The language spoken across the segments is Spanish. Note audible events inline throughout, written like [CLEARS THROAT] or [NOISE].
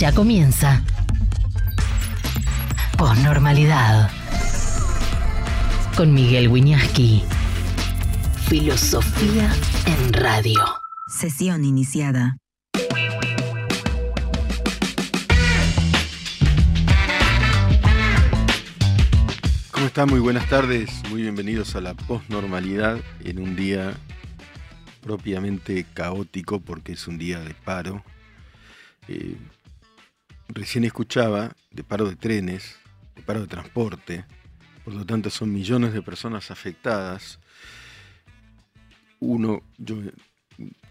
Ya comienza. Posnormalidad. Con Miguel Wiñaski. Filosofía en radio. Sesión iniciada. ¿Cómo están? Muy buenas tardes. Muy bienvenidos a la posnormalidad en un día propiamente caótico porque es un día de paro. Eh, recién escuchaba de paro de trenes, de paro de transporte, por lo tanto son millones de personas afectadas. Uno, yo,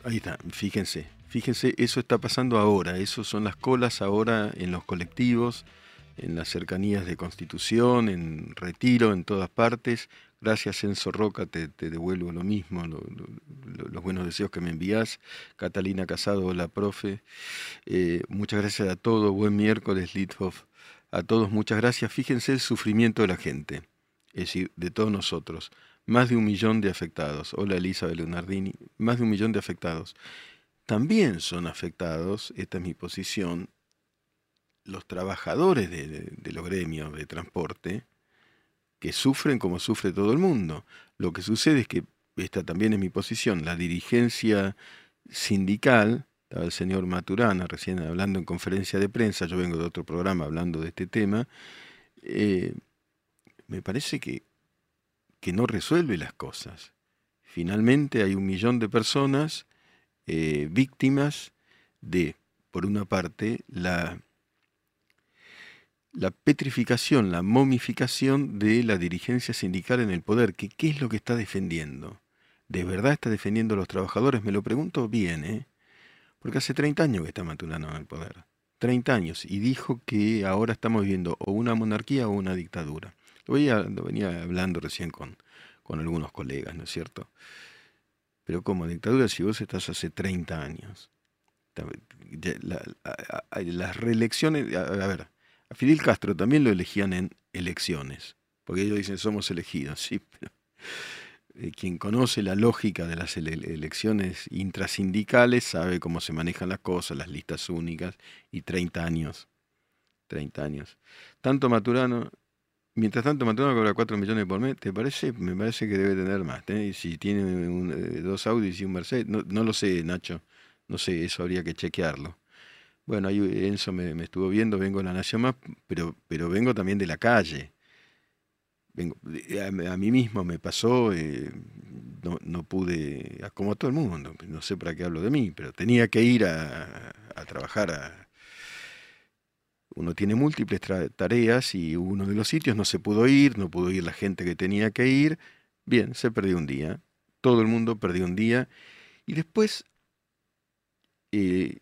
ahí está, fíjense, fíjense, eso está pasando ahora, eso son las colas ahora en los colectivos, en las cercanías de Constitución, en Retiro, en todas partes. Gracias Enzo Roca, te, devuelvo lo mismo, los buenos deseos que me envías. Catalina Casado, hola profe. Eh, muchas gracias a todos, buen miércoles Lithoff. A todos muchas gracias. Fíjense el sufrimiento de la gente, es decir, de todos nosotros. Más de un millón de afectados. Hola Elizabeth Leonardini, más de un millón de afectados. También son afectados, esta es mi posición, los trabajadores de, los gremios de transporte, que sufren como sufre todo el mundo. Lo que sucede es que, esta también es mi posición, la dirigencia sindical, estaba el señor Maturana recién hablando en conferencia de prensa, yo vengo de otro programa hablando de este tema, eh, me parece que, que, no resuelve las cosas. Finalmente hay un millón de personas eh, víctimas de, por una parte, la la petrificación, la momificación de la dirigencia sindical en el poder, que qué es lo que está defendiendo. ¿De verdad está defendiendo a los trabajadores? Me lo pregunto bien, ¿eh? Porque hace 30 años que está Maturano en el poder. 30 años. Y dijo que ahora estamos viviendo o una monarquía o una dictadura. Lo, venía hablando recién con, con algunos colegas, ¿no es cierto? Pero como dictadura si vos estás hace 30 años. las reelecciones, a ver, a Fidel Castro también lo elegían en elecciones, porque ellos dicen somos elegidos, [LAUGHS] sí, pero eh, quien conoce la lógica de las elecciones intrasindicales sabe cómo se manejan las cosas, las listas únicas, y 30 años, 30 años. Tanto Maturano, mientras tanto Maturano cobra 4 millones por mes, ¿te parece? Me parece que debe tener más, ¿eh? si tiene eh, dos Audis y un Mercedes, no lo sé, Nacho, no sé, eso habría que chequearlo. Bueno, ahí Enzo me, estuvo viendo, vengo de la Nación Más, pero, pero vengo también de la calle. Vengo, a, mí mismo me pasó, eh, no, no, pude, como todo el mundo, no sé para qué hablo de mí, pero tenía que ir a, trabajar. uno tiene múltiples tareas y uno de los sitios no se pudo ir, no pudo ir la gente que tenía que ir. Bien, se perdió un día. Todo el mundo perdió un día. Y después, eh,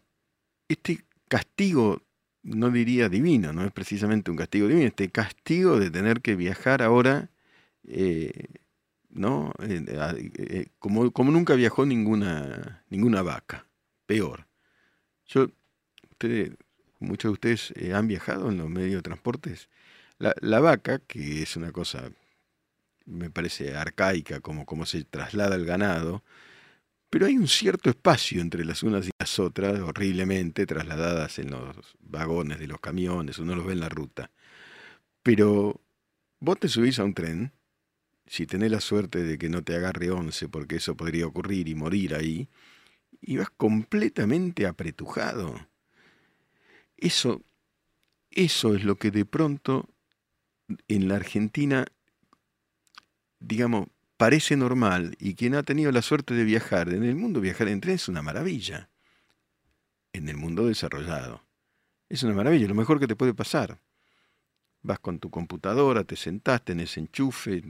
este castigo, no diría divino, no es precisamente un castigo divino, este castigo de tener que viajar ahora, eh, ¿no? Eh, eh, como, como, nunca viajó ninguna, ninguna vaca, peor. Yo, ustedes, muchos de ustedes han viajado en los medios de transportes. La, la, vaca, que es una cosa, me parece arcaica, como, como se traslada el ganado, pero hay un cierto espacio entre las unas y las otras, horriblemente trasladadas en los vagones de los camiones, uno los ve en la ruta. Pero vos te subís a un tren, si tenés la suerte de que no te agarre once, porque eso podría ocurrir y morir ahí, y vas completamente apretujado. Eso, eso es lo que de pronto en la Argentina, digamos, parece normal y quien ha tenido la suerte de viajar, en el mundo viajar en tren es una maravilla. En el mundo desarrollado. Es una maravilla, lo mejor que te puede pasar. Vas con tu computadora, te sentás, tenés enchufe,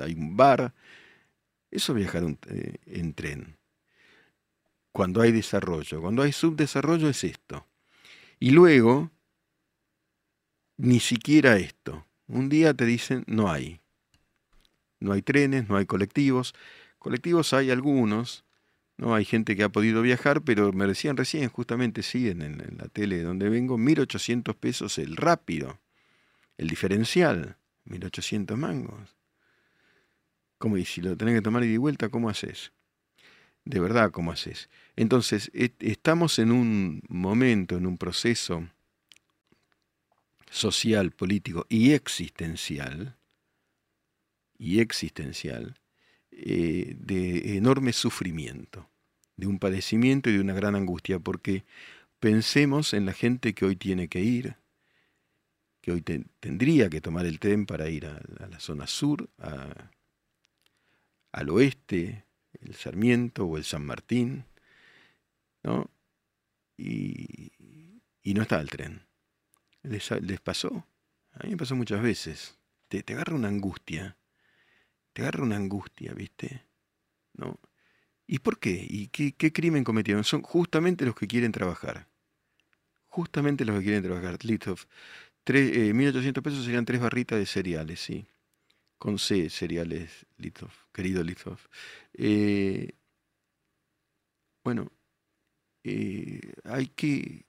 hay un bar. Eso es viajar eh, en tren. Cuando hay desarrollo. Cuando hay subdesarrollo es esto. Y luego, ni siquiera esto. Un día te dicen, no hay no hay trenes, no hay colectivos. Colectivos hay algunos, ¿no? Hay gente que ha podido viajar, pero me decían recién, justamente sí, en, la tele de donde vengo, 1.800 pesos el rápido, el diferencial, 1.800 mangos. ¿Cómo y si lo tenés que tomar y de vuelta, cómo haces? de verdad cómo haces. Entonces, estamos en un momento, en un proceso social, político y existencial, y existencial, eh, de enorme sufrimiento, de un padecimiento y de una gran angustia, porque pensemos en la gente que hoy tiene que ir, que hoy tendría que tomar el tren para ir a, la zona sur, al oeste, el Sarmiento o el San Martín, ¿no? Y, no está el tren. Les, pasó. A mí me pasó muchas veces. Te, te, agarra una angustia. Te agarra una angustia, ¿viste? ¿No? ¿Y por qué? ¿Y qué, crimen cometieron? Son justamente los que quieren trabajar. Justamente los que quieren trabajar. Litov, 1.800 eh, pesos serían tres barritas de cereales, sí. Con C, cereales, Litov, querido Litov. Eh, bueno, eh, hay que...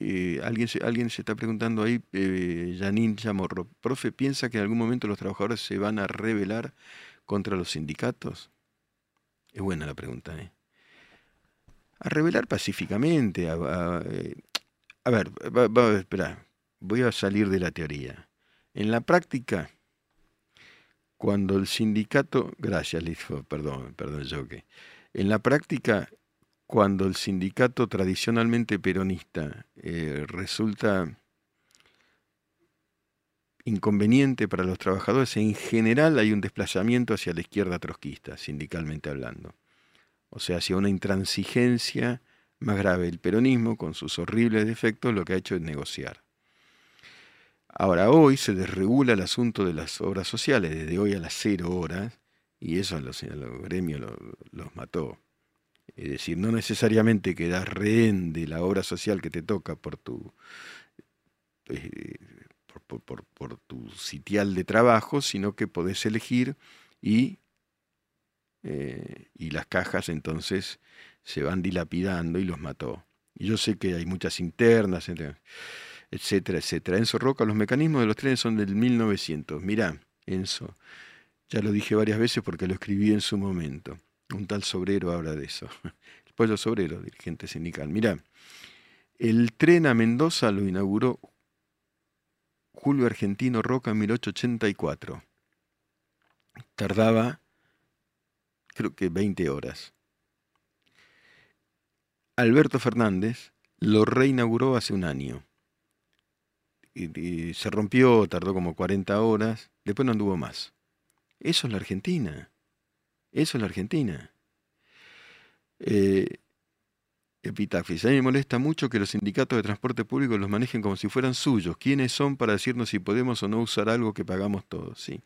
alguien, se, alguien se está preguntando ahí, Janine Chamorro, profe, ¿piensa que en algún momento los trabajadores se van a rebelar contra los sindicatos? Es buena la pregunta, ¿eh? A rebelar pacíficamente, a, ver, va, a esperar, voy a salir de la teoría. En la práctica, cuando el sindicato, gracias Lizo, perdón, perdón yo que, en la práctica, cuando el sindicato tradicionalmente peronista eh, resulta inconveniente para los trabajadores, en general hay un desplazamiento hacia la izquierda trotskista, sindicalmente hablando. O sea, hacia una intransigencia más grave. El peronismo, con sus horribles defectos, lo que ha hecho es negociar. Ahora, hoy se desregula el asunto de las obras sociales, desde hoy a las cero horas, y eso a los, gremios los mató. Es decir, no necesariamente quedas rehén de la obra social que te toca por tu, eh, por, tu sitial de trabajo, sino que podés elegir y, eh, y las cajas entonces se van dilapidando y los mató. Y yo sé que hay muchas internas etcétera, etcétera. Enzo Roca, los mecanismos de los trenes son del 1900. Mirá, Enzo, ya lo dije varias veces porque lo escribí en su momento. Un tal Sobrero habla de eso. [LAUGHS] El pueblo Sobrero, dirigente sindical. Mirá, el tren a Mendoza lo inauguró Julio Argentino Roca en 1884. Tardaba, creo que 20 horas. Alberto Fernández lo reinauguró hace un año se rompió, tardó como 40 horas, después no anduvo más. Eso es la Argentina. Eso es la Argentina. Eh. A mí me molesta mucho que los sindicatos de transporte público los manejen como si fueran suyos. ¿Quiénes son para decirnos si podemos o no usar algo que pagamos todos? ¿sí?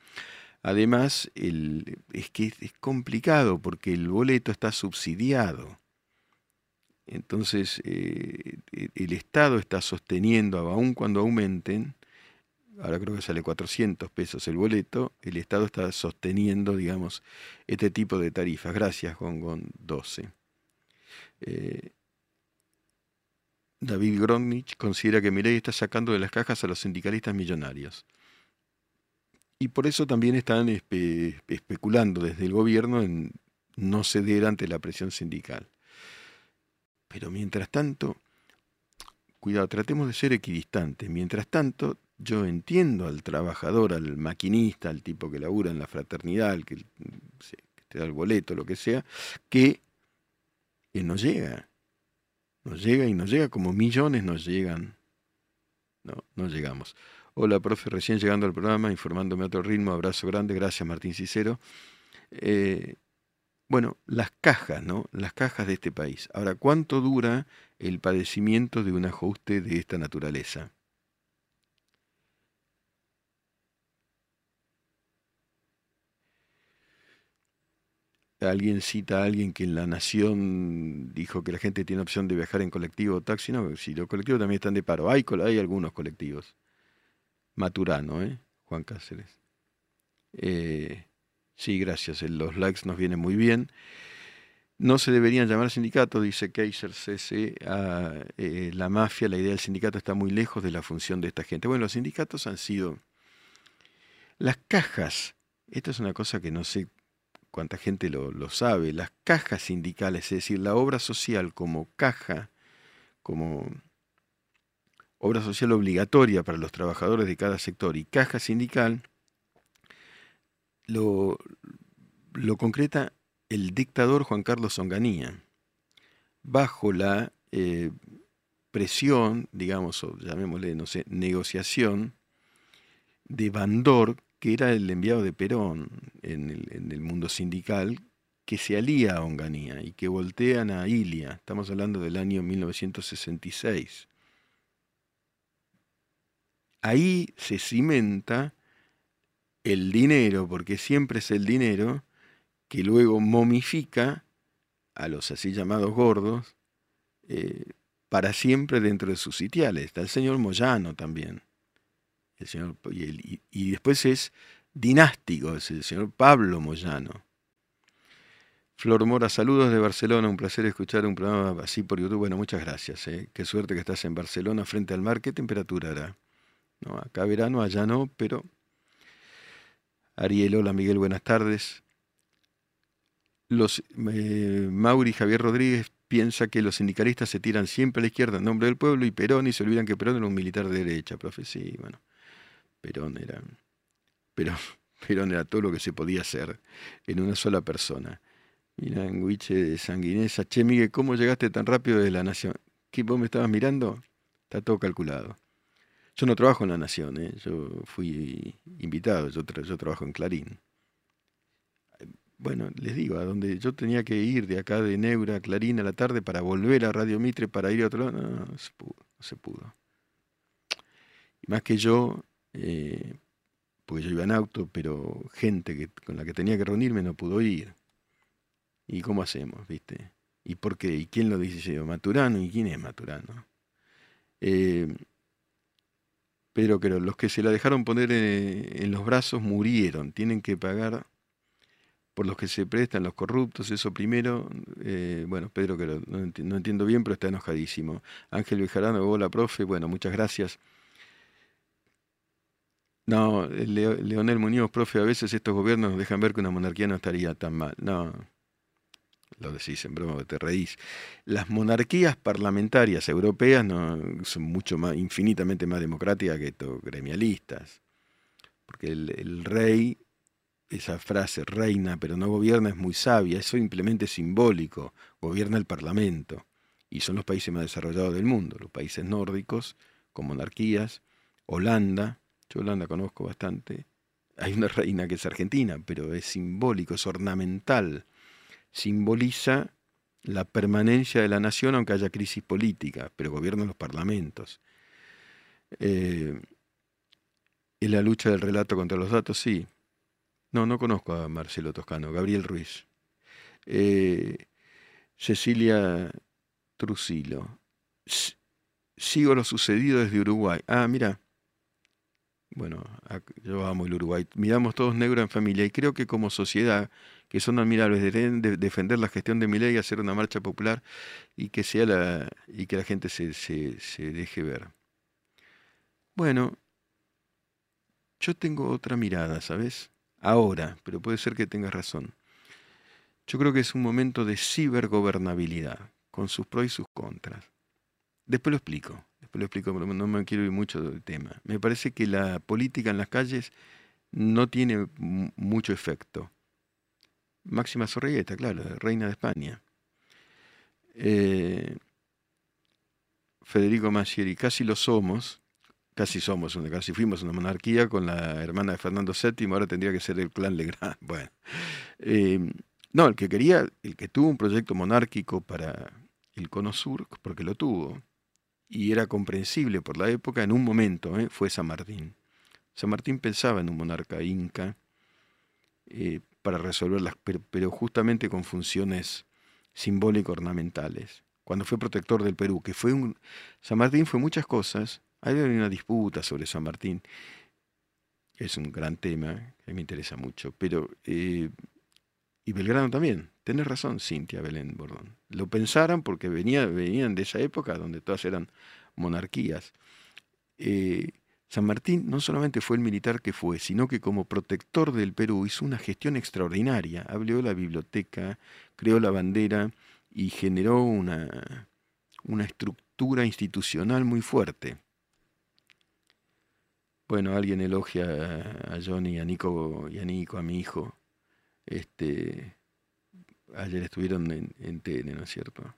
Además, el, es que es complicado porque el boleto está subsidiado. Entonces, eh, e, el Estado está sosteniendo, aun cuando aumenten, ahora creo que sale 400 pesos el boleto, el Estado está sosteniendo, digamos, este tipo de tarifas. Gracias, Gongon 12. Eh, David Gronich considera que Milei está sacando de las cajas a los sindicalistas millonarios. Y por eso también están especulando desde el gobierno en no ceder ante la presión sindical. Pero mientras tanto, cuidado, tratemos de ser equidistantes. Mientras tanto, yo entiendo al trabajador, al maquinista, al tipo que labura en la fraternidad, que, te da el boleto, lo que sea, que, no llega. No llega y no llega como millones nos llegan. No, no llegamos. Hola, profe, recién llegando al programa, informándome a otro ritmo. Abrazo grande, gracias Martín Cicero. Eh, bueno, las cajas, ¿no? Las cajas de este país. Ahora, ¿cuánto dura el padecimiento de un ajuste de esta naturaleza? Alguien cita a alguien que en La Nación dijo que la gente tiene opción de viajar en colectivo o taxi. No, si los colectivos también están de paro. Hay, hay algunos colectivos. Maturano, ¿eh? Juan Cáceres. Eh, Sí, gracias. Los likes nos vienen muy bien. No se deberían llamar sindicatos, dice Kaiser CC, a eh, la mafia. La idea del sindicato está muy lejos de la función de esta gente. Bueno, los sindicatos han sido las cajas. Esto es una cosa que no sé cuánta gente lo, sabe, las cajas sindicales, es decir, la obra social como caja, como obra social obligatoria para los trabajadores de cada sector y caja sindical, lo, lo concreta el dictador Juan Carlos Onganía, bajo la eh, presión, digamos, o llamémosle, no sé, negociación de Bandor, que era el enviado de Perón en el, mundo sindical, que se alía a Onganía y que voltean a Ilia. Estamos hablando del año 1966. Ahí se cimenta el dinero, porque siempre es el dinero, que luego momifica a los así llamados gordos eh, para siempre dentro de sus sitiales. Está el señor Moyano también. El señor, y, después es dinástico, es el señor Pablo Moyano. Flor Mora, saludos de Barcelona, un placer escuchar un programa así por YouTube. Bueno, muchas gracias. Eh. Qué suerte que estás en Barcelona frente al mar. ¿Qué temperatura hará? No, acá verano, allá no, pero... Ariel, hola Miguel, buenas tardes. Los, eh, Mauri Javier Rodríguez piensa que los sindicalistas se tiran siempre a la izquierda en nombre del pueblo y Perón y se olvidan que Perón era un militar de derecha, profe. Sí, bueno, Perón era, Perón, [LAUGHS] Perón era todo lo que se podía hacer en una sola persona. Mira, Guiche de Sanguinesa. Che, Miguel, ¿cómo llegaste tan rápido de la Nación? ¿Qué, vos me estabas mirando? Está todo calculado. Yo no trabajo en la Nación, ¿eh? yo fui invitado, yo, yo trabajo en Clarín bueno, les digo, a donde yo tenía que ir de acá de Neura a Clarín a la tarde para volver a Radio Mitre para ir a otro lado, no, no, se pudo, no se pudo. Más que yo, eh, porque yo iba en auto, pero gente con la que tenía que reunirme no pudo ir. ¿Y cómo hacemos, viste? ¿Y por qué? ¿Y quién lo dice? ¿Maturano? ¿Y quién es Maturano? Eh, pero que los que se la dejaron poner en los brazos murieron, tienen que pagar por los que se prestan los corruptos, eso primero, eh, bueno, Pedro que no, entiendo bien, pero está enojadísimo. Ángel Bejarano, hola profe, bueno, muchas gracias. No, Leonel Muñoz, profe, a veces estos gobiernos nos dejan ver que una monarquía no estaría tan mal. No, lo decís en broma, te reís. Las monarquías parlamentarias europeas son mucho más, infinitamente más democráticas que estos gremialistas. Porque el rey esa frase reina pero no gobierna es muy sabia, es simplemente simbólico, gobierna el Parlamento. Y son los países más desarrollados del mundo, los países nórdicos, con monarquías, Holanda, yo Holanda conozco bastante, hay una reina que es argentina, pero es simbólico, es ornamental, simboliza la permanencia de la nación aunque haya crisis política, pero gobiernan los parlamentos. Eh, ¿Es la lucha del relato contra los datos? Sí, no, no conozco a Marcelo Toscano. Gabriel Ruiz. Eh, Cecilia Trusilo. sigo lo sucedido desde Uruguay. Ah, mira. Bueno, yo amo el Uruguay. Miramos todos negro en familia y creo que como sociedad, que son admirables, deben defender la gestión de mi ley, hacer una marcha popular y que sea la y que la gente se, se, se deje ver. Bueno, yo tengo otra mirada, ¿sabes? ahora, pero puede ser que tengas razón. Yo creo que es un momento de cibergobernabilidad, con sus pros y sus contras. Después lo explico, lo explico, pero no me quiero ir mucho del tema. Me parece que la política en las calles no tiene mucho efecto. Máxima Sorrigueta, claro, reina de España. Eh, Federico Massieri, casi lo somos, casi somos, casi fuimos una monarquía con la hermana de Fernando VII, ahora tendría que ser el clan Legrand. [LAUGHS] Bueno, em, no, el que quería, el que tuvo un proyecto monárquico para el Cono Sur, porque lo tuvo, y era comprensible por la época, en un momento, ¿eh? fue San Martín. San Martín pensaba en un monarca inca eh, para resolver las, pero, justamente con funciones simbólico-ornamentales. Cuando fue protector del Perú, que fue un... San Martín fue muchas cosas, hay una disputa sobre San Martín. Es un gran tema que me interesa mucho. Pero, eh, y Belgrano también. Tenés razón, Cintia Belén Bordón. Lo pensaron porque venía, venían de esa época donde todas eran monarquías. Eh, San Martín no solamente fue el militar que fue, sino que como protector del Perú hizo una gestión extraordinaria. Abrió la biblioteca, creó la bandera y generó una, una estructura institucional muy fuerte. Bueno, alguien elogia a Johnny, a Nico y a Nico, a mi hijo. Este, ayer estuvieron en, en TN, ¿no es cierto?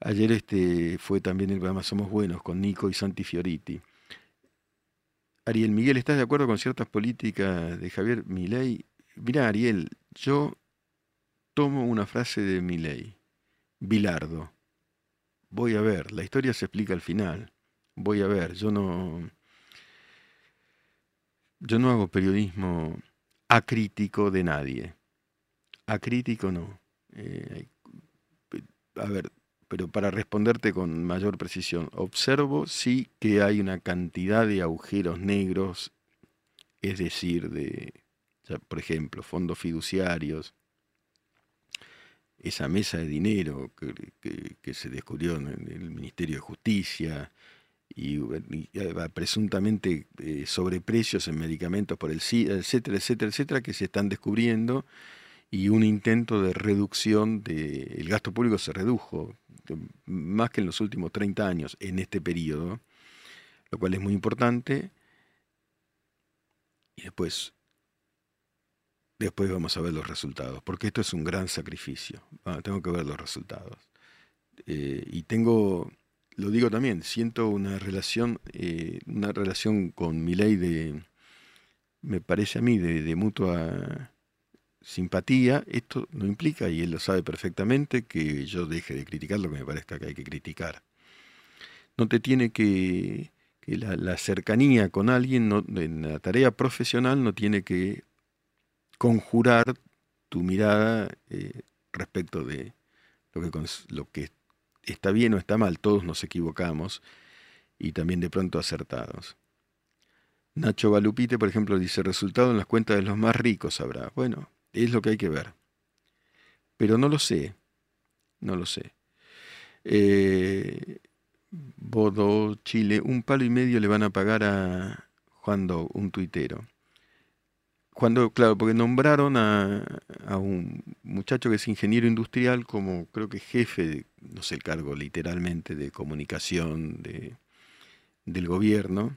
Ayer este fue también el programa Somos Buenos con Nico y Santi Fioriti. Ariel Miguel, ¿estás de acuerdo con ciertas políticas de Javier Milei? Mira, Ariel, yo tomo una frase de Milei. Bilardo. Voy a ver, la historia se explica al final. Voy a ver, yo no yo no hago periodismo acrítico de nadie. Acrítico no. Eh, a ver, pero para responderte con mayor precisión, observo sí que hay una cantidad de agujeros negros, es decir, de, por ejemplo, fondos fiduciarios, esa mesa de dinero que, se descubrió en el Ministerio de Justicia y, presuntamente eh, sobreprecios en medicamentos por el SIDA, etcétera, etcétera, etcétera, que se están descubriendo y un intento de reducción del gasto público se redujo más que en los últimos 30 años en este periodo, lo cual es muy importante. Y después, después vamos a ver los resultados, porque esto es un gran sacrificio. Ah, tengo que ver los resultados. Eh, y tengo, lo digo también, siento una relación, eh, una relación con mi ley de, me parece a mí, de, mutua simpatía, esto no implica, y él lo sabe perfectamente, que yo deje de criticar lo que me parezca que hay que criticar. No te tiene que, que la, cercanía con alguien en la tarea profesional no tiene que conjurar tu mirada eh, respecto de lo que, lo que está bien o está mal, todos nos equivocamos y también de pronto acertados. Nacho Balupite, por ejemplo, dice, resultado en las cuentas de los más ricos habrá. Bueno, es lo que hay que ver. Pero no lo sé. No lo sé. Eh, Bodo, Chile, un palo y medio le van a pagar a Juan un tuitero. Cuando, claro, porque nombraron a, un muchacho que es ingeniero industrial como creo que jefe, no sé el cargo literalmente, de comunicación de, del gobierno.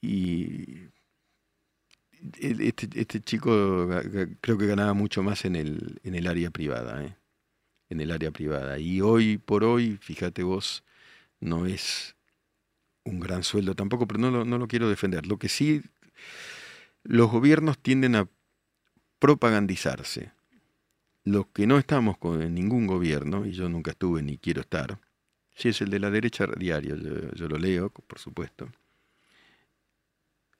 Y este, este, chico creo que ganaba mucho más en el, en el área privada, ¿eh? en el área privada. Y hoy por hoy, fíjate vos, no es un gran sueldo tampoco, pero no lo, no lo quiero defender. Lo que sí, los gobiernos tienden a propagandizarse. Los que no estamos con ningún gobierno, y yo nunca estuve ni quiero estar, si es el de la derecha diario, yo lo leo, por supuesto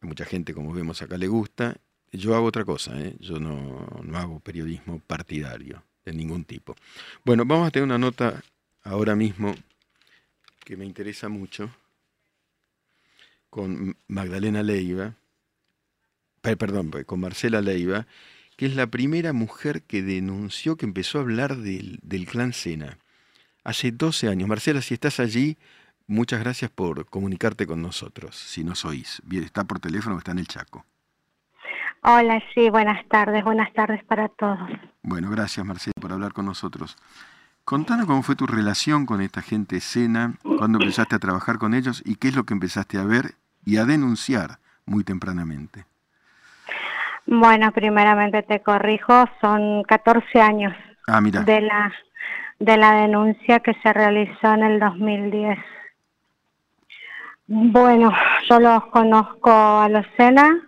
a mucha gente, como vemos acá, le gusta. Yo hago otra cosa, ¿eh? yo no, hago periodismo partidario de ningún tipo. Bueno, vamos a tener una nota ahora mismo que me interesa mucho con Magdalena Leiva, perdón, con Marcela Leiva, que es la primera mujer que denunció, que empezó a hablar del, del clan Sena. Hace 12 años. Marcela, si estás allí, Muchas gracias por comunicarte con nosotros, si nos oís. Bien, está por teléfono o está en el Chaco. Hola, sí, buenas tardes, buenas tardes para todos. Bueno, gracias Marcela por hablar con nosotros. Contanos cómo fue tu relación con esta gente escena, cuándo empezaste a trabajar con ellos y qué es lo que empezaste a ver y a denunciar muy tempranamente. Bueno, primeramente te corrijo, son 14 años ah, mira. de la de la denuncia que se realizó en el 2010. Bueno, yo los conozco a los SENA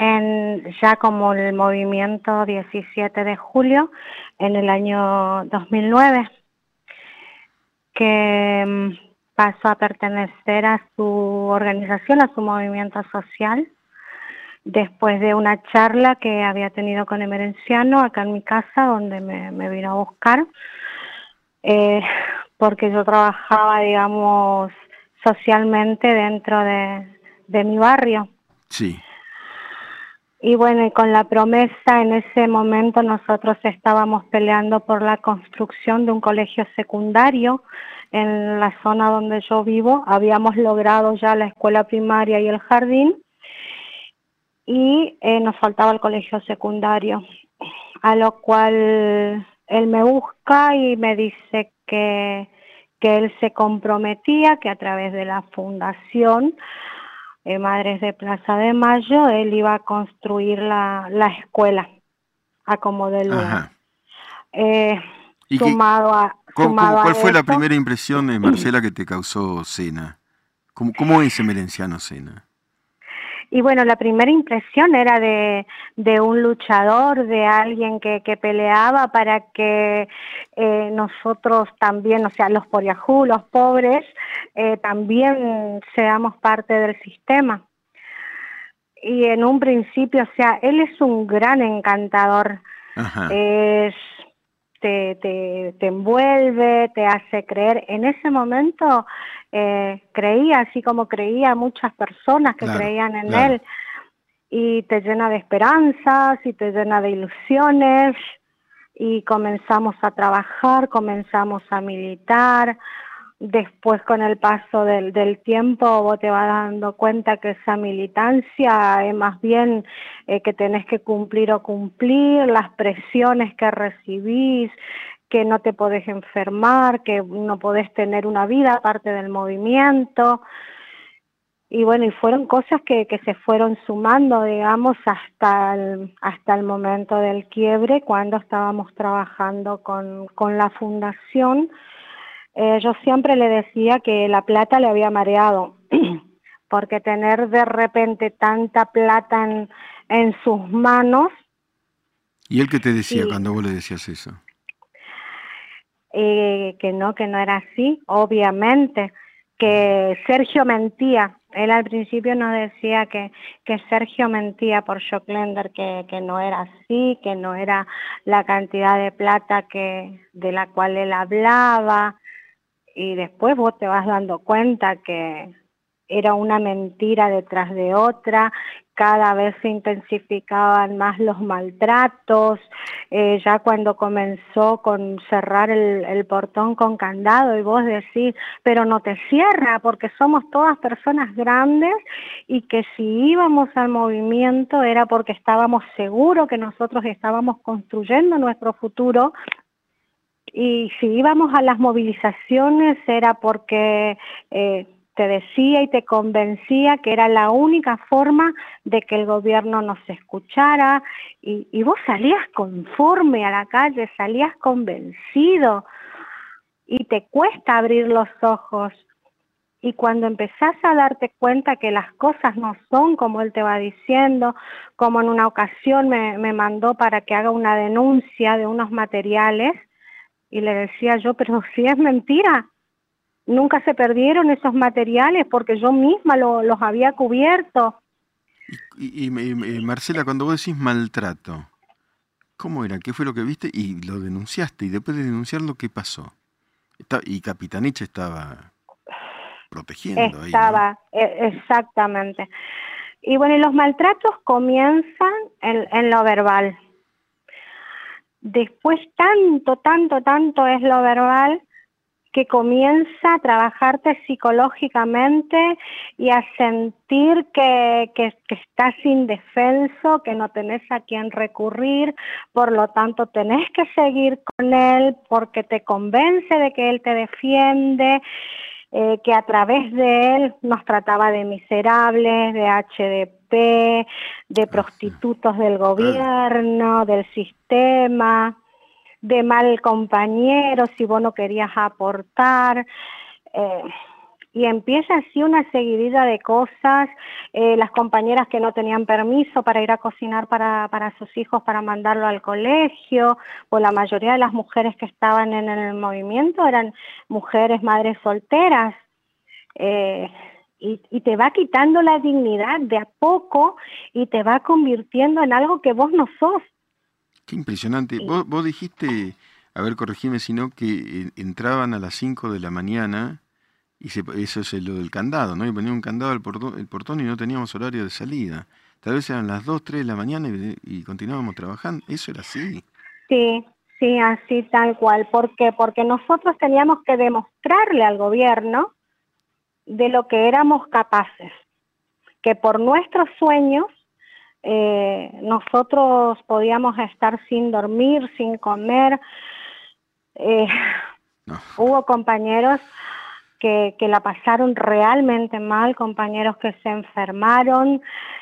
en, ya como el movimiento 17 de julio en el año 2009, que mm, pasó a pertenecer a su organización, a su movimiento social, después de una charla que había tenido con Emerenciano acá en mi casa, donde me, vino a buscar, eh, porque yo trabajaba, digamos, socialmente dentro de, mi barrio. Sí. Y bueno, y con la promesa en ese momento nosotros estábamos peleando por la construcción de un colegio secundario en la zona donde yo vivo. Habíamos logrado ya la escuela primaria y el jardín y eh, nos faltaba el colegio secundario, a lo cual él me busca y me dice que, que él se comprometía, que a través de la fundación eh, Madres de Plaza de Mayo, él iba a construir la, la escuela a como de lugar. Eh, sumado a, ¿Cuál, fue la primera impresión, de [CLEARS THROAT] Marcela, que te causó Sena? ¿Cómo, cómo es Emerenciano Sena? Y bueno, la primera impresión era de, de un luchador, de alguien que, que peleaba para que eh, nosotros también, o sea, los poriajú, los pobres, eh, también seamos parte del sistema. Y en un principio, o sea, él es un gran encantador. Es te, te, te, envuelve, te hace creer. En ese momento eh, creía, así como creía muchas personas que creían en él, y te llena de esperanzas y te llena de ilusiones, y comenzamos a trabajar, comenzamos a militar. Después con el paso del, del tiempo vos te vas dando cuenta que esa militancia es más bien eh, que tenés que cumplir o cumplir, las presiones que recibís, que no te podés enfermar, que no podés tener una vida aparte del movimiento. Y bueno, y fueron cosas que, que se fueron sumando, digamos, hasta el, hasta el momento del quiebre, cuando estábamos trabajando con, con la fundación. Eh, yo siempre le decía que la plata le había mareado, [CLEARS THROAT] porque tener de repente tanta plata en, en sus manos. ¿Y él qué te decía cuando vos le decías eso? eh, que no, que no era así, obviamente, que Sergio mentía. Él al principio nos decía que, que Sergio mentía por Schocklender, que, que no era así, que no era la cantidad de plata que, de la cual él hablaba. Y después vos te vas dando cuenta que era una mentira detrás de otra, cada vez se intensificaban más los maltratos, eh, ya cuando comenzó con cerrar el, portón con candado y vos decís, pero no te cierra porque somos todas personas grandes y que si íbamos al movimiento era porque estábamos seguros que nosotros estábamos construyendo nuestro futuro y si íbamos a las movilizaciones era porque... Eh, te decía y te convencía que era la única forma de que el gobierno nos escuchara y, y vos salías conforme a la calle, salías convencido y te cuesta abrir los ojos. Y cuando empezás a darte cuenta que las cosas no son como él te va diciendo, como en una ocasión me, me mandó para que haga una denuncia de unos materiales, y le decía yo, pero [LAUGHS] si es mentira, nunca se perdieron esos materiales porque yo misma los había cubierto. Y, Marcela, cuando vos decís maltrato, ¿cómo era? ¿Qué fue lo que viste? Y lo denunciaste. Y después de denunciarlo, ¿qué pasó? y Capitanich estaba protegiendo. Estaba, e, exactamente. Y bueno, y los maltratos comienzan en, en lo verbal. Después tanto, tanto, tanto es lo verbal que comienza a trabajarte psicológicamente y a sentir que, que, estás indefenso, que no tenés a quién recurrir, por lo tanto tenés que seguir con él porque te convence de que él te defiende, eh, que a través de él nos trataba de miserables, de HDP, de prostitutos del gobierno, del sistema de mal compañero, si vos no querías aportar. Eh, y empieza así una seguidilla de cosas, eh, las compañeras que no tenían permiso para ir a cocinar para, para sus hijos, para mandarlo al colegio, o la mayoría de las mujeres que estaban en el movimiento eran mujeres, madres solteras, eh, y, y te va quitando la dignidad de a poco y te va convirtiendo en algo que vos no sos. Qué impresionante. Vos, dijiste, a ver, corregime si no, que entraban a las 5 de la mañana y eso es lo del candado, ¿no? Y ponía un candado al portón, el portón y no teníamos horario de salida. tal vez eran las 2, 3 de la mañana y, y continuábamos trabajando. Eso era así. Sí, sí, así tal cual. ¿Por qué? Porque nosotros teníamos que demostrarle al gobierno de lo que éramos capaces, que por nuestros sueños eh, nosotros podíamos estar sin dormir, sin comer. Eh, No. Hubo compañeros que, que la pasaron realmente mal, compañeros que se enfermaron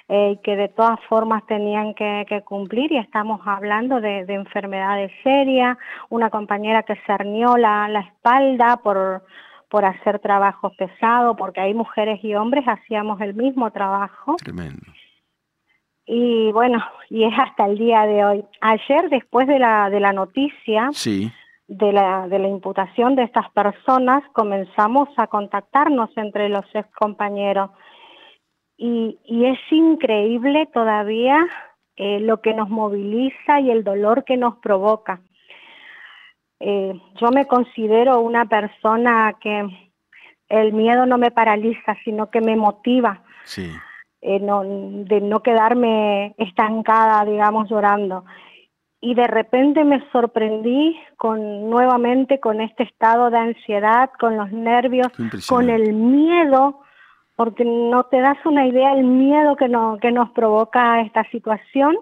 eh, y que de todas formas tenían que, que cumplir y estamos hablando de, de enfermedades serias, una compañera que se hernió la, la espalda por, por hacer trabajos pesados, porque hay mujeres y hombres hacíamos el mismo trabajo Tremendo. y bueno, [LAUGHS] y es hasta el día de hoy. Ayer después de la, de la noticia, Sí, de la, de la imputación de estas personas, comenzamos a contactarnos entre los ex compañeros. Y, y es increíble todavía eh, lo que nos moviliza y el dolor que nos provoca. Eh, yo me considero una persona que el miedo no me paraliza, sino que me motiva sí. eh, no, de no quedarme estancada, digamos, llorando. Y de repente me sorprendí con nuevamente con este estado de ansiedad, con los nervios, con el miedo, porque no te das una idea el miedo que, no, que nos provoca esta situación,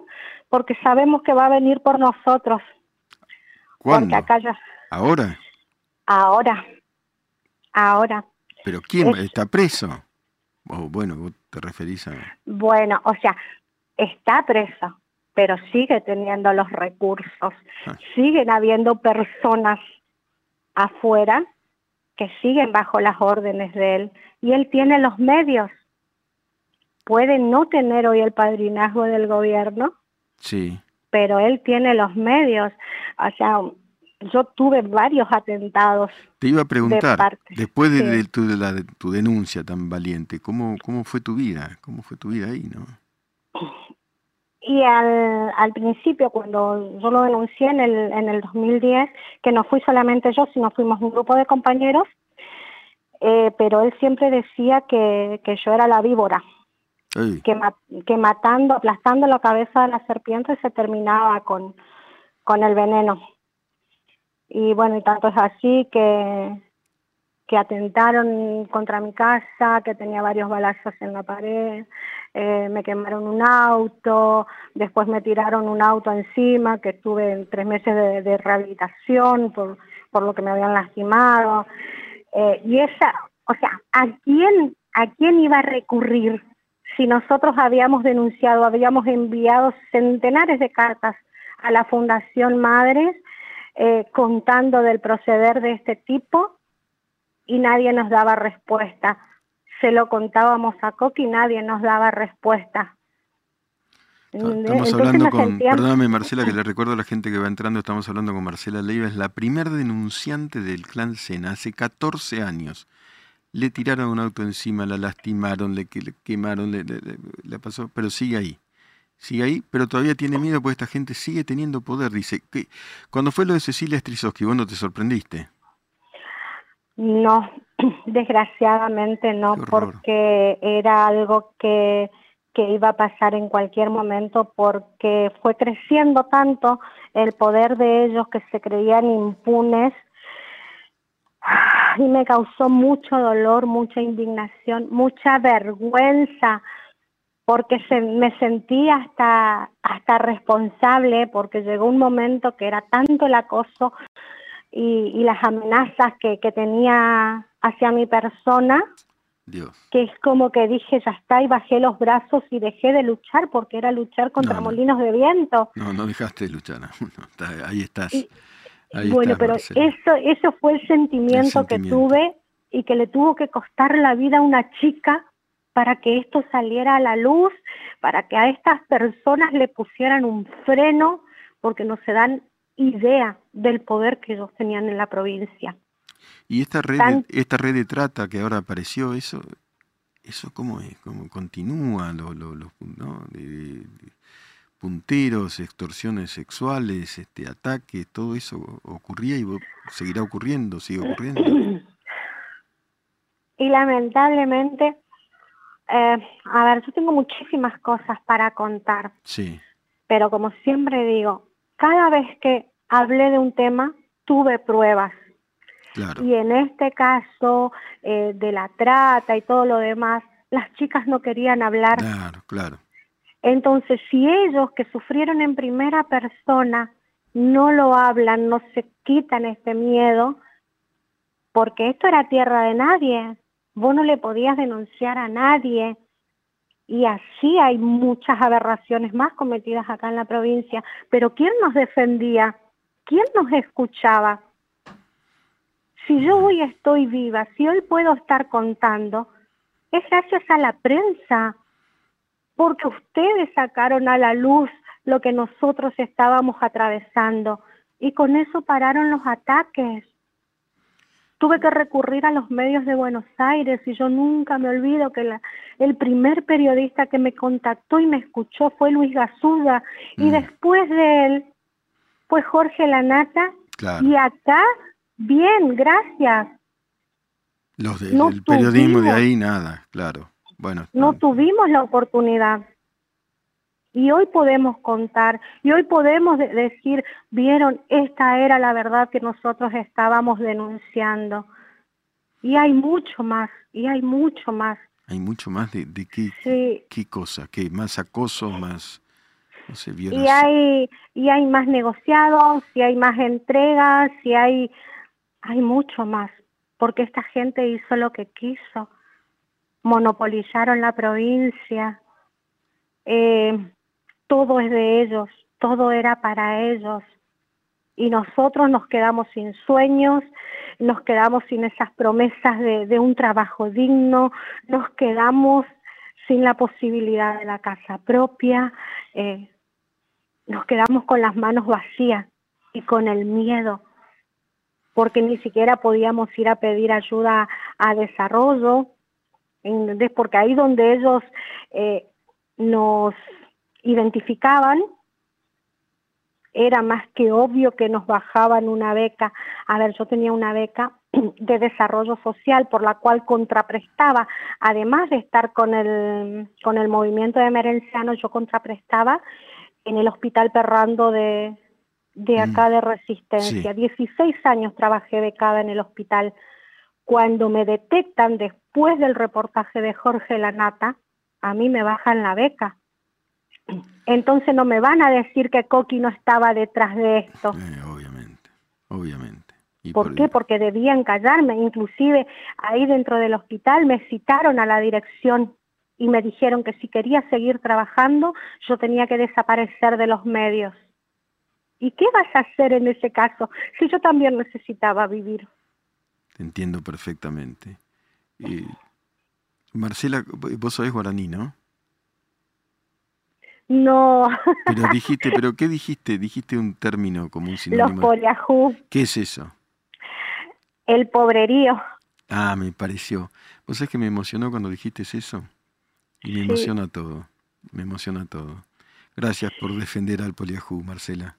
porque sabemos que va a venir por nosotros. ¿Cuándo? Porque acá ya, ¿Ahora? ahora, ahora. ¿Pero quién Es- está preso? O bueno, vos te referís a... Bueno, o sea, está preso, pero sigue teniendo los recursos. Ah. Siguen habiendo personas afuera que siguen bajo las órdenes de él y él tiene los medios. Puede no tener hoy el padrinazgo del gobierno, Sí, pero él tiene los medios. O sea, yo tuve varios atentados. te iba a preguntar, después de, sí. de tu, de la- de tu denuncia tan valiente, ¿cómo, ¿cómo fue tu vida? ¿Cómo fue tu vida ahí, no? Y al, al principio, cuando yo lo denuncié en el, en el 2010, que no fui solamente yo, sino fuimos un grupo de compañeros, eh, pero él siempre decía que, que yo era la víbora, Que, ma- que matando, aplastando la cabeza de la serpiente se terminaba con, con el veneno. Y bueno, y tanto es así que, que atentaron contra mi casa, que tenía varios balazos en la pared, eh, me quemaron un auto, después me tiraron un auto encima, que estuve en tres meses de, de rehabilitación por, por lo que me habían lastimado. Eh, y esa, o sea, ¿a quién, ¿a quién iba a recurrir si nosotros habíamos denunciado, habíamos enviado centenares de cartas a la Fundación Madres eh, contando del proceder de este tipo y nadie nos daba respuesta. Se lo contábamos a Coqui y nadie nos daba respuesta. Estamos hablando con, perdóname Marcela, que le recuerdo a la gente que va entrando, estamos hablando con Marcela Leiva, es la primer denunciante del clan Sena, hace 14 años. Le tiraron un auto encima, la lastimaron, le, que- le quemaron, le, le- le- le pasó, pero sigue ahí. Sigue ahí, pero todavía tiene miedo porque esta gente sigue teniendo poder. Dice que cuando fue lo de Cecilia Strisowski, vos no te sorprendiste. No, [CLEARS THROAT] desgraciadamente no, porque era algo que, que iba a pasar en cualquier momento, porque fue creciendo tanto el poder de ellos que se creían impunes y me causó mucho dolor, mucha indignación, mucha vergüenza, porque se, me sentí hasta, hasta responsable, porque llegó un momento que era tanto el acoso y, y las amenazas que, que tenía hacia mi persona, Dios. que es como que dije, ya está, y bajé los brazos y dejé de luchar, porque era luchar contra No, no. molinos de viento. No, no dejaste de luchar. [LAUGHS] no, está- ahí estás. Y- Ahí bueno, pero Marcela. eso, eso fue el sentimiento, El que tuve y que le tuvo que costar la vida a una chica para que esto saliera a la luz, para que a estas personas le pusieran un freno, porque no se dan idea del poder que ellos tenían en la provincia. Y esta red, tan- de, esta red de trata que ahora apareció, eso, eso cómo es, cómo continúa, lo, lo- lo- ¿no? De- de- de punteros, extorsiones sexuales, este, ataques, todo eso ocurría y seguirá ocurriendo, sigue ocurriendo. Y lamentablemente Eh, a ver, yo tengo muchísimas cosas para contar. Sí. Pero como siempre digo, cada vez que hablé de un tema, tuve pruebas. Claro. Y en este caso eh, de la trata y todo lo demás, las chicas no querían hablar. Claro, claro. Entonces, si ellos que sufrieron en primera persona no lo hablan, no se quitan este miedo, porque esto era tierra de nadie, vos no le podías denunciar a nadie. Y así hay muchas aberraciones más cometidas acá en la provincia. Pero ¿quién nos defendía? ¿Quién nos escuchaba? Si yo hoy estoy viva, si hoy puedo estar contando, es gracias a la prensa, porque ustedes sacaron a la luz lo que nosotros estábamos atravesando y con eso pararon los ataques. Tuve que recurrir a los medios de Buenos Aires y yo nunca me olvido que la, el primer periodista que me contactó y me escuchó fue Luis Gasuda y Mm. después de él fue Jorge Lanata Claro. y acá, bien, gracias. Los no el periodismo de ahí, nada, claro. Bueno, no tuvimos la oportunidad. Y hoy podemos contar, y hoy podemos de- decir, vieron, esta era la verdad que nosotros estábamos denunciando. Y hay mucho más, y hay mucho más. hay mucho más de, de qué, Sí, qué cosa, qué más acoso, más, no sé, y hay, y hay más negociados, y hay más entregas, y hay, hay mucho más. Porque esta gente hizo lo que quiso. Monopolizaron la provincia. Eh, todo es de ellos, todo era para ellos. Y nosotros nos quedamos sin sueños, nos quedamos sin esas promesas de, de un trabajo digno, nos quedamos sin la posibilidad de la casa propia, eh, nos quedamos con las manos vacías y con el miedo, porque ni siquiera podíamos ir a pedir ayuda a desarrollo, ¿entendés? porque ahí donde ellos eh, nos identificaban, era más que obvio que nos bajaban una beca. A ver, yo tenía una beca [CLEARS THROAT] de desarrollo social por la cual contraprestaba, además de estar con el, con el movimiento de Merenciano, yo contraprestaba en el Hospital Perrando de, de acá de Resistencia. 16 años trabajé becada en el hospital. Cuando me detectan después del reportaje de Jorge Lanata, a mí me bajan la beca. Entonces no me van a decir que Coqui no estaba detrás de esto. Eh, obviamente, obviamente. Y ¿Por qué? Porque debían callarme. Inclusive ahí dentro del hospital me citaron a la dirección y me dijeron que si quería seguir trabajando yo tenía que desaparecer de los medios. ¿Y qué vas a hacer en ese caso si yo también necesitaba vivir? Te entiendo perfectamente. Eh, Marcela, vos sabés guaraní, ¿no? No, Pero dijiste, pero ¿qué dijiste? Dijiste un término como un los sinónimo. poliajú, ¿Qué es eso? el pobrerío. Ah, me pareció. ¿Vos sabés que me emocionó cuando dijiste eso? Y me Sí. emociona todo. Me emociona todo. Gracias por defender al poliajú, Marcela.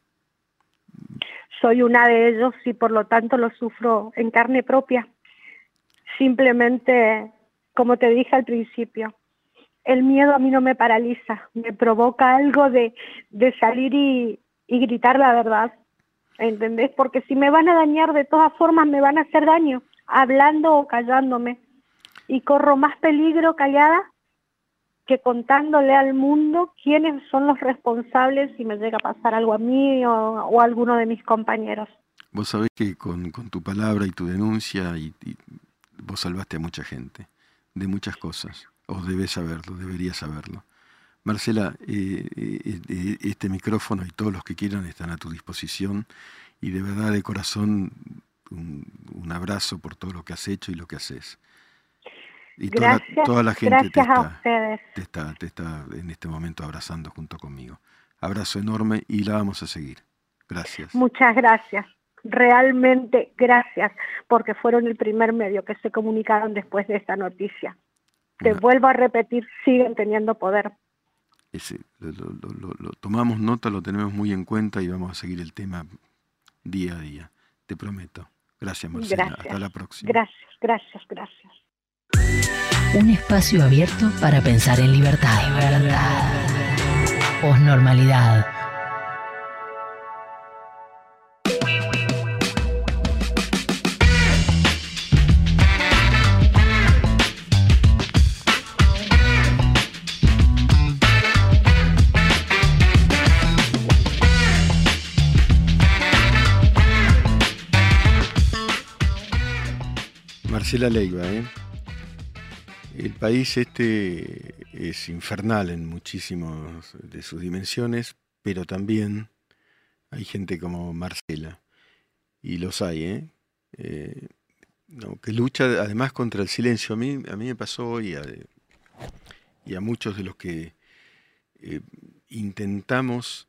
Soy una de ellos y por lo tanto lo sufro en carne propia. Simplemente, como te dije al principio, el miedo a mí no me paraliza, me provoca algo de, de salir y, y gritar la verdad, ¿entendés? Porque si me van a dañar de todas formas me van a hacer daño, hablando o callándome. Y corro más peligro callada que contándole al mundo quiénes son los responsables si me llega a pasar algo a mí o, a alguno de mis compañeros. Vos sabés que con, tu palabra y tu denuncia y, vos salvaste a mucha gente de muchas cosas. O debes saberlo, deberías saberlo. Marcela, eh, eh, eh, este micrófono y todos los que quieran están a tu disposición y de verdad de corazón un abrazo por todo lo que has hecho y lo que haces. Y toda, la- Gracias, toda la gente te está, te, está, te está en este momento abrazando junto conmigo. Abrazo enorme y la vamos a seguir. Gracias. Muchas gracias. Realmente gracias, porque fueron el primer medio que se comunicaron después de esta noticia. Te Una- vuelvo a repetir, siguen teniendo poder. ese, lo, lo- lo- lo- lo tomamos nota, lo tenemos muy en cuenta y vamos a seguir el tema día a día. Te prometo. Gracias, Marcela. Gracias. Hasta la próxima. Gracias, gracias, gracias. Un espacio abierto para pensar en libertad. Libertad. Posnormalidad. Marcela Leiva, ¿eh? El país este es infernal en muchísimas de sus dimensiones, pero también hay gente como Marcela, y los hay, ¿eh? eh que lucha además contra el silencio. A mí, a mí me pasó hoy y a muchos de los que eh, intentamos,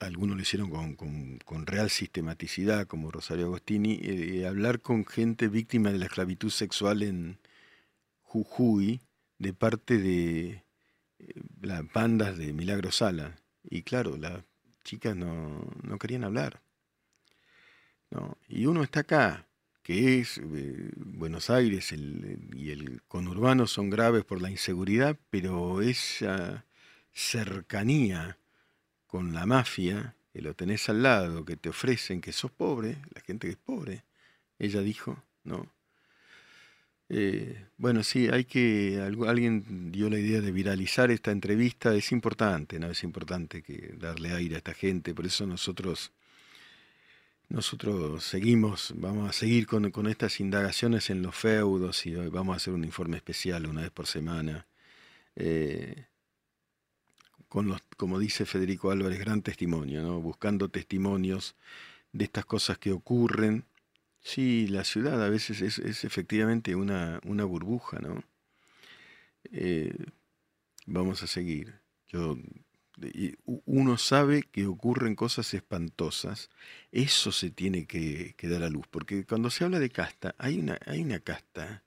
algunos lo hicieron con, real sistematicidad, como Rosario Agostini, eh, hablar con gente víctima de la esclavitud sexual en, Jujuy de parte de eh, las bandas de Milagro Sala. Y claro, las chicas no, querían hablar. ¿no? Y uno está acá, que es eh, Buenos Aires y el conurbano son graves por la inseguridad, pero esa cercanía con la mafia, que lo tenés al lado, que te ofrecen que sos pobre, la gente que es pobre, ella dijo, ¿no? Eh, bueno, sí, hay que. Alguien dio la idea de viralizar esta entrevista. Es importante, ¿no? Es importante que darle aire a esta gente. Por eso nosotros. Nosotros seguimos, vamos a seguir con, estas indagaciones en los feudos y vamos a hacer un informe especial una vez por semana. Eh, con los, como dice Federico Álvarez, gran testimonio, ¿no? buscando testimonios de estas cosas que ocurren Sí, la ciudad a veces es, efectivamente una, una, burbuja, ¿no? Eh, vamos a seguir. Yo, uno sabe que ocurren cosas espantosas, eso se tiene que, dar a luz, porque cuando se habla de casta, hay una, hay una casta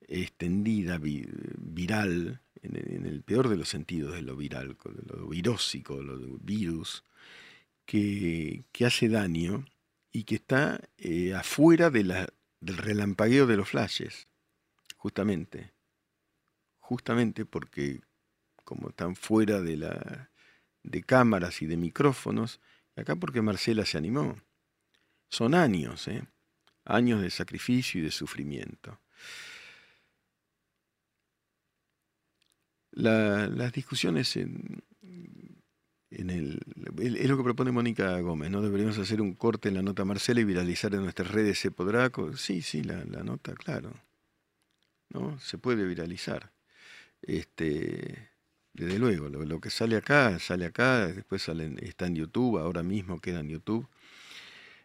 extendida, viral, en, el peor de los sentidos de lo viral, de lo virósico, lo de virus, que, que hace daño y que está eh, afuera del relampagueo de los flashes, justamente. Justamente porque como están fuera de, la, de cámaras y de micrófonos, acá porque Marcela se animó. Son años, ¿eh? años de sacrificio y de sufrimiento. las discusiones en, en el, es lo que propone Mónica Gómez, ¿no? Deberíamos hacer un corte en la nota Marcela y viralizar en nuestras redes. ¿Se podrá? Sí, sí, la, nota, claro. ¿No? Se puede viralizar. Este, desde luego, lo, que sale acá, sale acá, después sale, está en YouTube, ahora mismo queda en YouTube.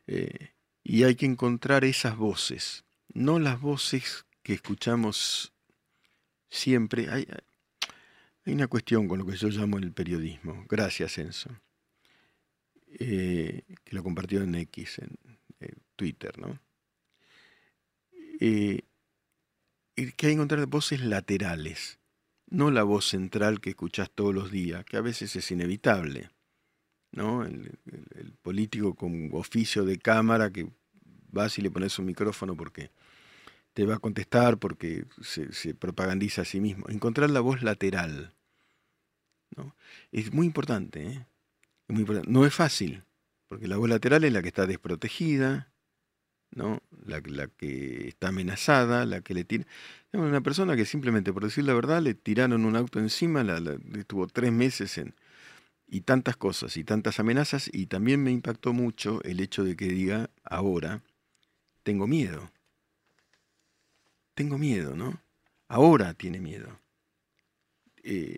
Eh, y hay que encontrar esas voces, no las voces que escuchamos siempre. Hay, hay una cuestión con lo que yo llamo el periodismo. Gracias, Enzo. Eh, que lo compartió en X, en, Twitter, ¿no? Eh, que hay que encontrar voces laterales, no la voz central que escuchás todos los días, que a veces es inevitable. ¿no? El, político con oficio de cámara que vas y le pones un micrófono porque te va a contestar, porque se, propagandiza a sí mismo. Encontrar la voz lateral. ¿No? Es muy importante, ¿eh? No es fácil, porque la voz lateral es la que está desprotegida, ¿no? La, que está amenazada, la que le tira. Una persona que simplemente, por decir la verdad, le tiraron un auto encima, la, estuvo tres meses en. y tantas cosas y tantas amenazas, y también me impactó mucho el hecho de que diga ahora, tengo miedo. Tengo miedo, ¿no? Ahora tiene miedo. Eh,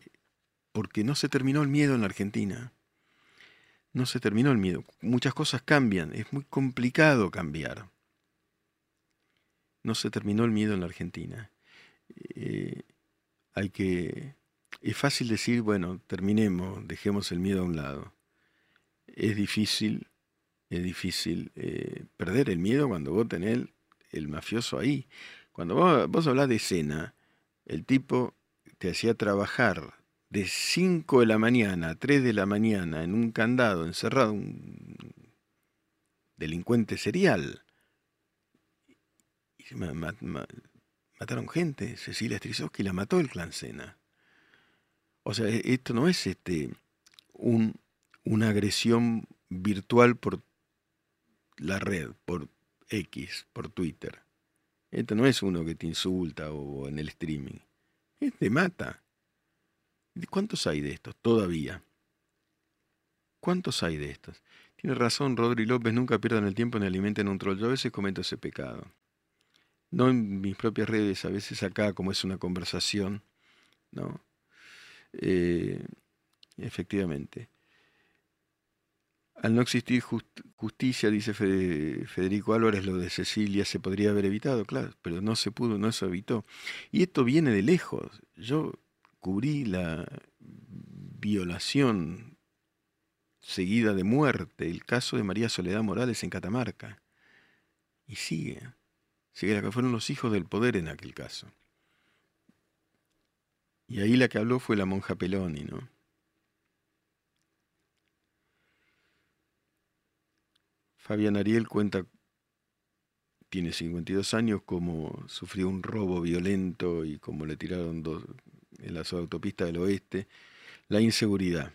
porque no se terminó el miedo en la Argentina no se terminó el miedo. Muchas cosas cambian, es muy complicado cambiar. No se terminó el miedo en la Argentina. Eh, hay que. Es fácil decir, bueno, terminemos, dejemos el miedo a un lado. Es difícil, es difícil eh, perder el miedo cuando vos tenés el mafioso ahí. Cuando vos, vos hablás de escena, el tipo te hacía trabajar de 5 de la mañana a 3 de la mañana en un candado encerrado, un delincuente serial, mataron gente. Cecilia Strisowski la mató el clan Sena. O sea, e, esto no es este un, una agresión virtual por la red, por X, por Twitter. Esto no es uno que te insulta o en el streaming. Este mata. ¿Cuántos hay de estos todavía? ¿Cuántos hay de estos? Tiene razón Rodri López, nunca pierdan el tiempo ni alimenten un troll. Yo a veces cometo ese pecado. No en mis propias redes, a veces acá como es una conversación, ¿no? Eh, efectivamente. Al no existir justicia, dice Federico Álvarez, lo de Cecilia se podría haber evitado, claro, pero no se pudo, no se evitó. Y esto viene de lejos. Yo cubrí la violación seguida de muerte, el caso de María Soledad Morales en Catamarca. Y sigue, sigue la que fueron los hijos del poder en aquel caso. Y ahí la que habló fue la monja Peloni, ¿no? Fabián Ariel cuenta, tiene 52 años, cómo sufrió un robo violento y cómo le tiraron dos en la autopista del oeste. La inseguridad.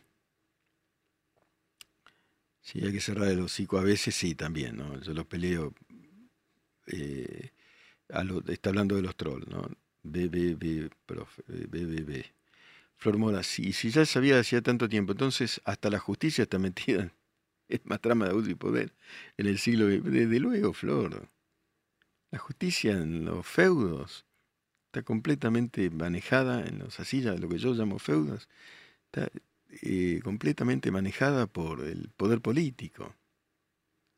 Sí, hay que cerrar el hocico a veces, sí, también, ¿no? Yo los peleo. Eh, está hablando de los trolls, ¿no? BBB, profe, BBB. Flor Mora, sí, si ya sabía hacía tanto tiempo, entonces hasta la justicia está metida [LAUGHS] es más trama de abuso y poder en el siglo Desde luego, Flor. La justicia en los feudos está completamente manejada en los asillas, lo que yo llamo feudos, está eh, completamente manejada por el poder político,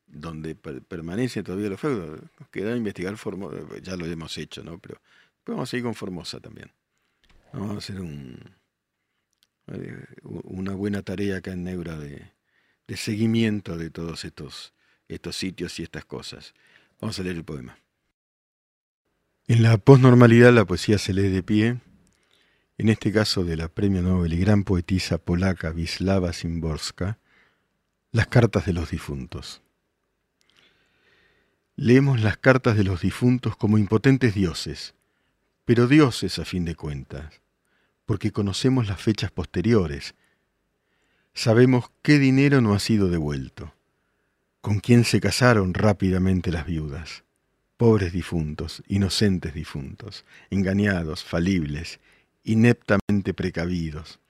donde permanece todavía los feudos. Nos queda investigar Formosa, ya lo hemos hecho, ¿no? Pero vamos a seguir con Formosa también. Vamos a hacer eh, una buena tarea acá en Neura de, de seguimiento de todos estos, estos sitios y estas cosas. Vamos a leer el poema. En la posnormalidad la poesía se lee de pie, en este caso de la premio Nobel y gran poetisa polaca Wisława Szymborska, las cartas de los difuntos. Leemos las cartas de los difuntos como impotentes dioses, pero dioses a fin de cuentas, porque conocemos las fechas posteriores, sabemos qué dinero no ha sido devuelto, con quién se casaron rápidamente las viudas, pobres difuntos, inocentes difuntos, engañados, falibles, ineptamente precavidos.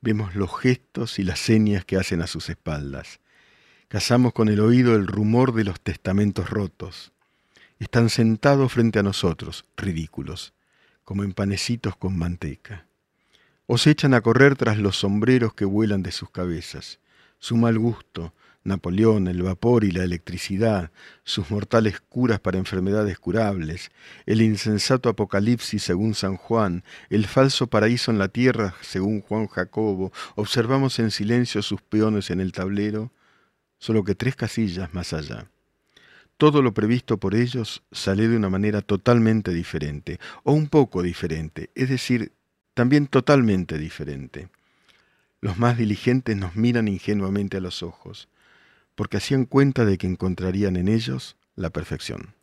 Vemos los gestos y las señas que hacen a sus espaldas. Cazamos con el oído el rumor de los testamentos rotos. Están sentados frente a nosotros, ridículos, como empanecitos con manteca o se echan a correr tras los sombreros que vuelan de sus cabezas. Su mal gusto, Napoleón, el vapor y la electricidad, sus mortales curas para enfermedades curables, el insensato apocalipsis según San Juan, el falso paraíso en la tierra según Juan Jacobo, observamos en silencio sus peones en el tablero, solo que tres casillas más allá. Todo lo previsto por ellos sale de una manera totalmente diferente, o un poco diferente, es decir, también totalmente diferente. Los más diligentes nos miran ingenuamente a los ojos, porque hacían cuenta de que encontrarían en ellos la perfección.